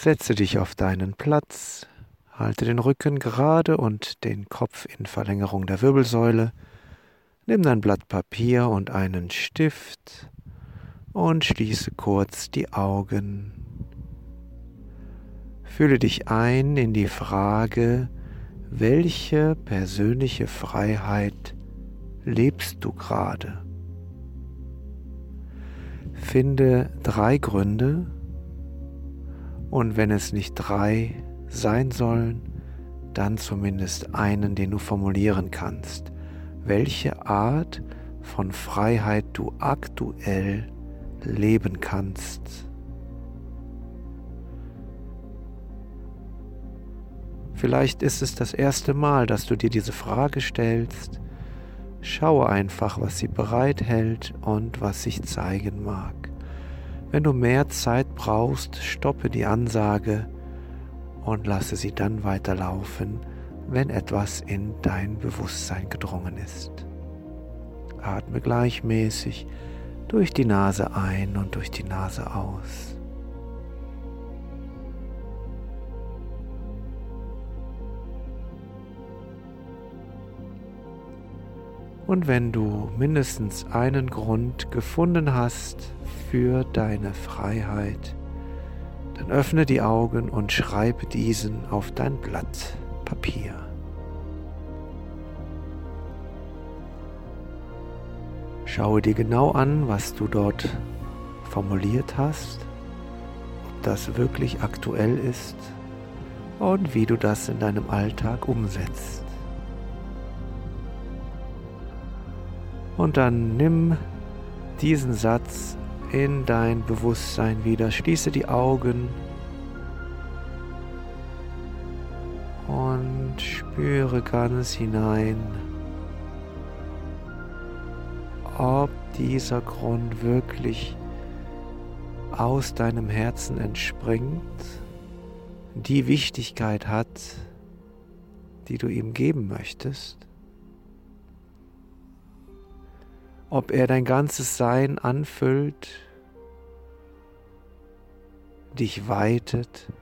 Setze dich auf deinen Platz, halte den Rücken gerade und den Kopf in Verlängerung der Wirbelsäule. Nimm dein Blatt Papier und einen Stift und schließe kurz die Augen. Fühle dich ein in die Frage, welche persönliche Freiheit lebst du gerade? Finde drei Gründe und wenn es nicht drei sein sollen, dann zumindest einen, den du formulieren kannst. Welche Art von Freiheit du aktuell leben kannst. Vielleicht ist es das erste Mal, dass du dir diese Frage stellst. Schaue einfach, was sie bereithält und was sich zeigen mag. Wenn du mehr Zeit brauchst, stoppe die Ansage und lasse sie dann weiterlaufen, wenn etwas in dein Bewusstsein gedrungen ist. Atme gleichmäßig durch die Nase ein und durch die Nase aus. Und wenn du mindestens einen Grund gefunden hast für deine Freiheit, dann öffne die Augen und schreibe diesen auf dein Blatt Papier. Schaue dir genau an, was du dort formuliert hast, ob das wirklich aktuell ist und wie du das in deinem Alltag umsetzt. Und dann nimm diesen Satz in dein Bewusstsein wieder. Schließe die Augen und spüre ganz hinein, ob dieser Grund wirklich aus deinem Herzen entspringt, die Wichtigkeit hat, die du ihm geben möchtest. ob er dein ganzes Sein anfüllt, dich weitet.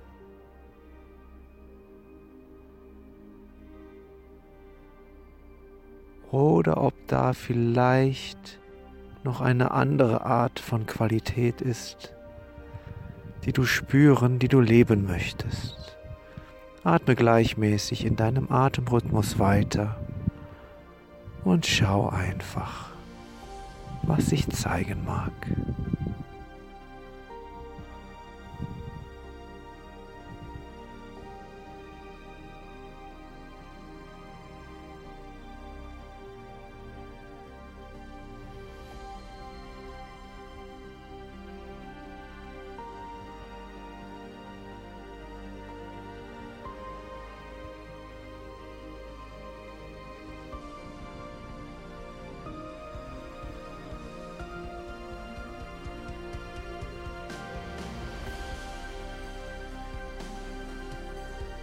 Oder ob da vielleicht noch eine andere Art von Qualität ist, die du spüren, die du leben möchtest. Atme gleichmäßig in deinem Atemrhythmus weiter und schau einfach was sich zeigen mag.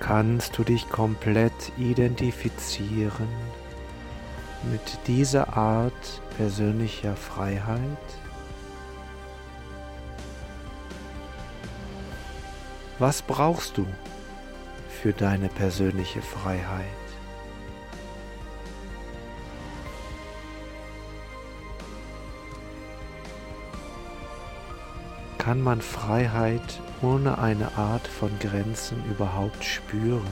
Kannst du dich komplett identifizieren mit dieser Art persönlicher Freiheit? Was brauchst du für deine persönliche Freiheit? Kann man Freiheit ohne eine Art von Grenzen überhaupt spüren?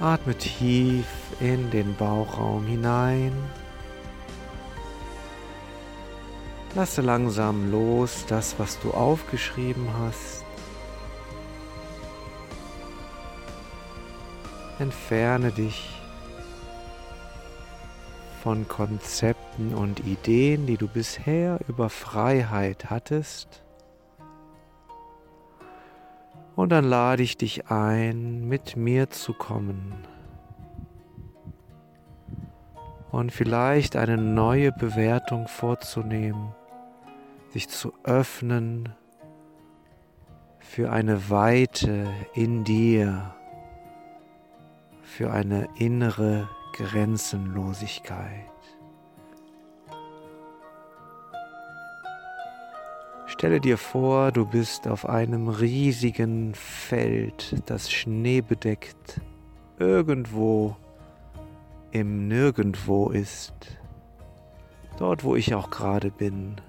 Atme tief in den Bauchraum hinein. Lasse langsam los das, was du aufgeschrieben hast. Entferne dich von Konzepten und Ideen, die du bisher über Freiheit hattest. Und dann lade ich dich ein, mit mir zu kommen und vielleicht eine neue Bewertung vorzunehmen, sich zu öffnen für eine Weite in dir für eine innere Grenzenlosigkeit. Stelle dir vor, du bist auf einem riesigen Feld, das schneebedeckt irgendwo im Nirgendwo ist, dort wo ich auch gerade bin.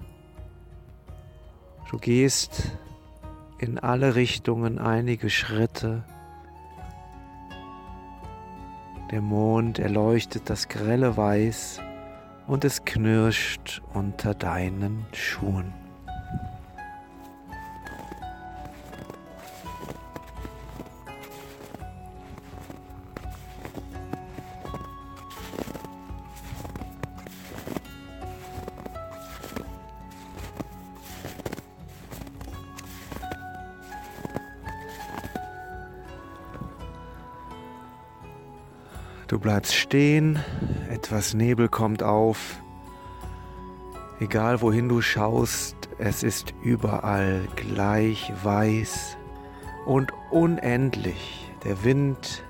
Du gehst in alle Richtungen einige Schritte. Der Mond erleuchtet das grelle Weiß und es knirscht unter deinen Schuhen. Du bleibst stehen, etwas Nebel kommt auf. Egal wohin du schaust, es ist überall gleich weiß und unendlich. Der Wind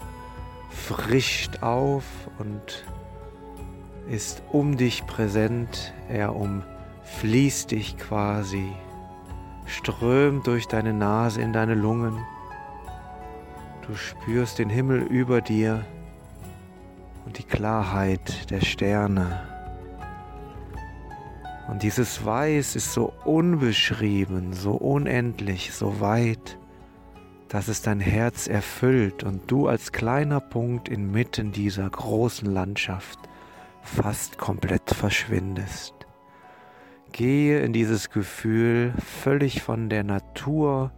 frischt auf und ist um dich präsent. Er umfließt dich quasi, strömt durch deine Nase in deine Lungen. Du spürst den Himmel über dir die Klarheit der Sterne. Und dieses Weiß ist so unbeschrieben, so unendlich, so weit, dass es dein Herz erfüllt und du als kleiner Punkt inmitten dieser großen Landschaft fast komplett verschwindest. Gehe in dieses Gefühl, völlig von der Natur,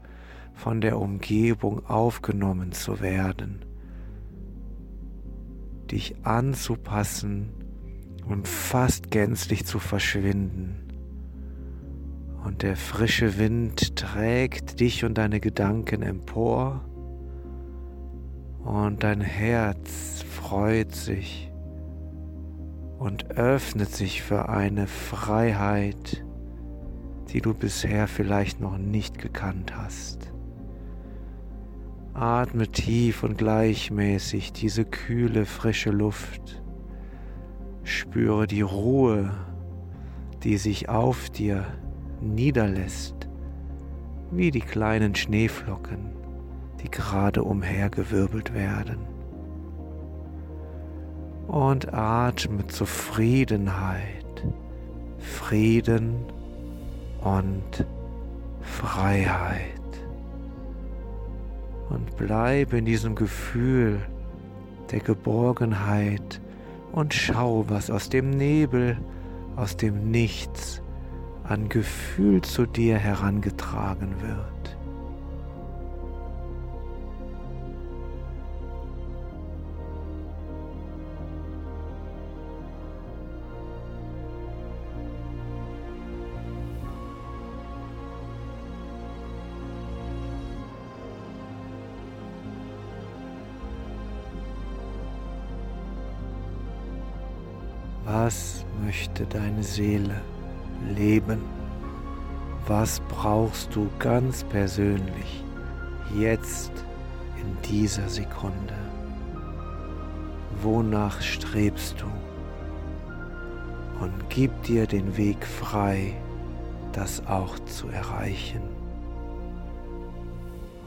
von der Umgebung aufgenommen zu werden dich anzupassen und fast gänzlich zu verschwinden. Und der frische Wind trägt dich und deine Gedanken empor und dein Herz freut sich und öffnet sich für eine Freiheit, die du bisher vielleicht noch nicht gekannt hast. Atme tief und gleichmäßig diese kühle, frische Luft. Spüre die Ruhe, die sich auf dir niederlässt, wie die kleinen Schneeflocken, die gerade umhergewirbelt werden. Und atme Zufriedenheit, Frieden und Freiheit und bleibe in diesem Gefühl der Geborgenheit und schau, was aus dem Nebel, aus dem Nichts an Gefühl zu dir herangetragen wird. Was möchte deine Seele leben? Was brauchst du ganz persönlich jetzt in dieser Sekunde? Wonach strebst du? Und gib dir den Weg frei, das auch zu erreichen.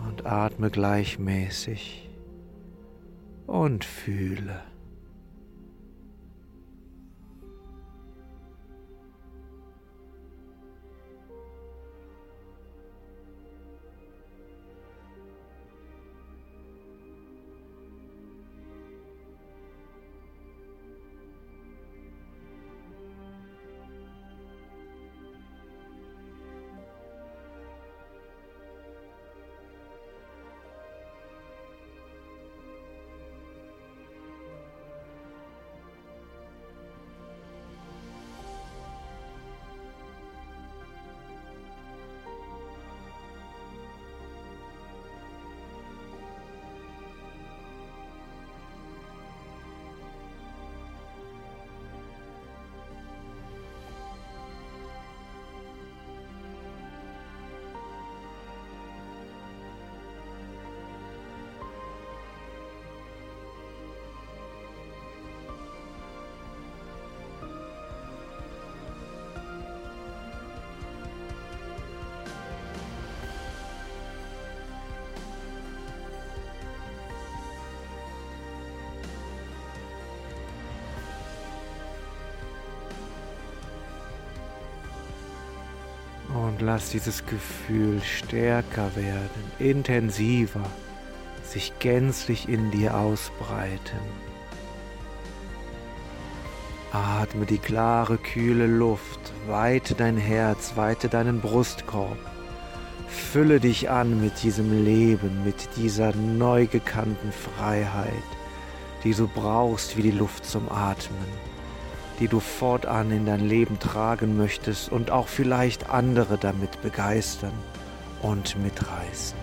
Und atme gleichmäßig und fühle. Und lass dieses Gefühl stärker werden, intensiver, sich gänzlich in dir ausbreiten. Atme die klare, kühle Luft, weite dein Herz, weite deinen Brustkorb. Fülle dich an mit diesem Leben, mit dieser neu gekannten Freiheit, die du brauchst wie die Luft zum Atmen, die du fortan in dein Leben tragen möchtest und auch vielleicht andere damit begeistern und mitreißen.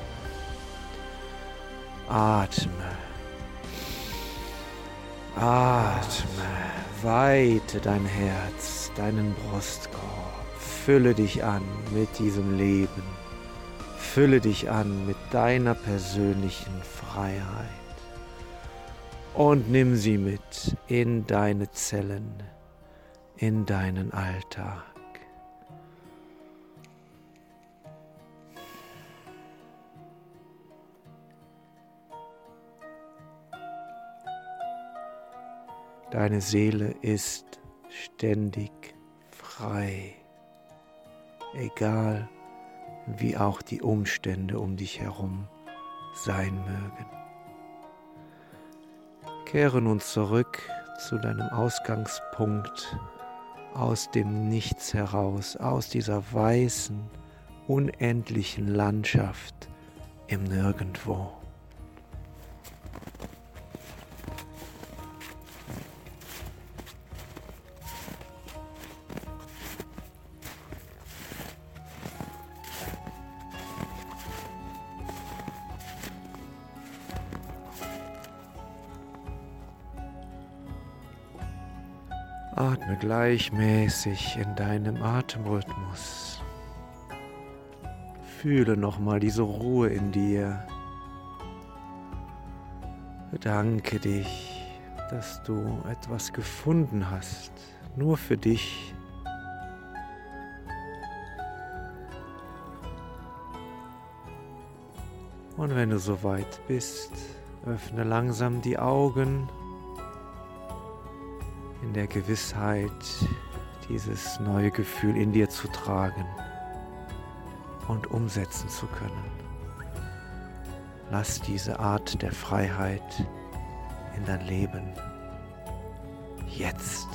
Atme. Atme. Weite dein Herz, deinen Brustkorb. Fülle dich an mit diesem Leben. Fülle dich an mit deiner persönlichen Freiheit. Und nimm sie mit in deine Zellen, in deinen Alltag. Deine Seele ist ständig frei, egal wie auch die Umstände um dich herum sein mögen. Kehre nun zurück zu deinem Ausgangspunkt aus dem Nichts heraus, aus dieser weißen, unendlichen Landschaft im Nirgendwo. Atme gleichmäßig in deinem Atemrhythmus. Fühle nochmal diese Ruhe in dir. Bedanke dich, dass du etwas gefunden hast, nur für dich. Und wenn du soweit bist, öffne langsam die Augen in der Gewissheit, dieses neue Gefühl in dir zu tragen und umsetzen zu können. Lass diese Art der Freiheit in dein Leben jetzt